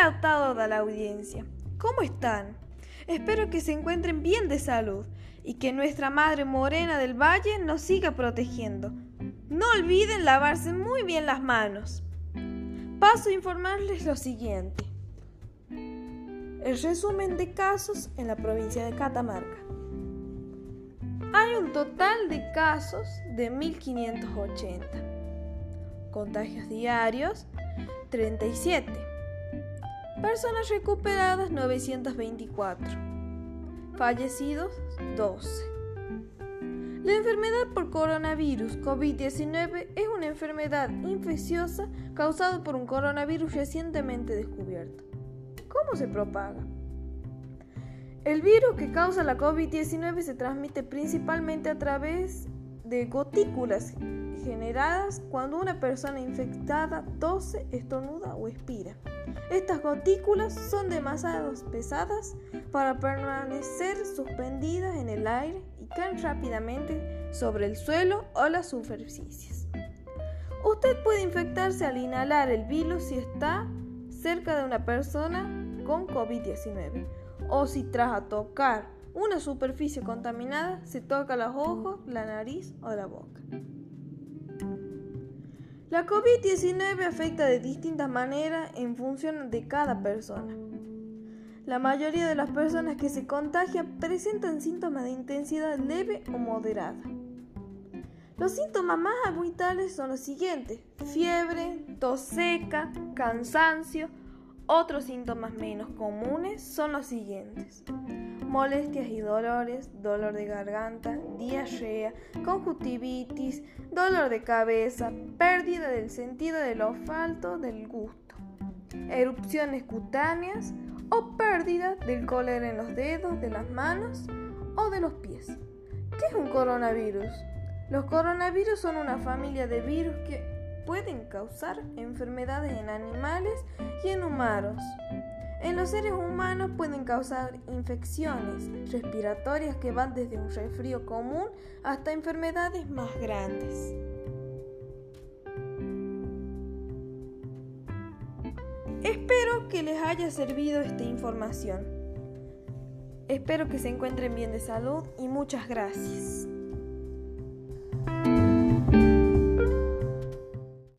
Hola a la audiencia. ¿Cómo están? Espero que se encuentren bien de salud y que nuestra Madre Morena del Valle nos siga protegiendo. No olviden lavarse muy bien las manos. Paso a informarles lo siguiente. El resumen de casos en la provincia de Catamarca. Hay un total de casos de 1580. Contagios diarios 37. Personas recuperadas 924. Fallecidos 12. La enfermedad por coronavirus COVID-19 es una enfermedad infecciosa causada por un coronavirus recientemente descubierto. ¿Cómo se propaga? El virus que causa la COVID-19 se transmite principalmente a través de gotículas generadas cuando una persona infectada tose, estornuda o expira. Estas gotículas son demasiado pesadas para permanecer suspendidas en el aire y caen rápidamente sobre el suelo o las superficies. Usted puede infectarse al inhalar el virus si está cerca de una persona con COVID-19 o si tras tocar una superficie contaminada se toca los ojos, la nariz o la boca. La COVID-19 afecta de distintas maneras en función de cada persona. La mayoría de las personas que se contagian presentan síntomas de intensidad leve o moderada. Los síntomas más habituales son los siguientes: fiebre, tos seca, cansancio. Otros síntomas menos comunes son los siguientes: molestias y dolores, dolor de garganta, diarrea, conjuntivitis, dolor de cabeza, pérdida del sentido del olfato, del gusto, erupciones cutáneas o pérdida del color en los dedos, de las manos o de los pies. ¿Qué es un coronavirus? Los coronavirus son una familia de virus que pueden causar enfermedades en animales y en humanos. En los seres humanos pueden causar infecciones respiratorias que van desde un resfrío común hasta enfermedades más grandes. Espero que les haya servido esta información. Espero que se encuentren bien de salud y muchas gracias.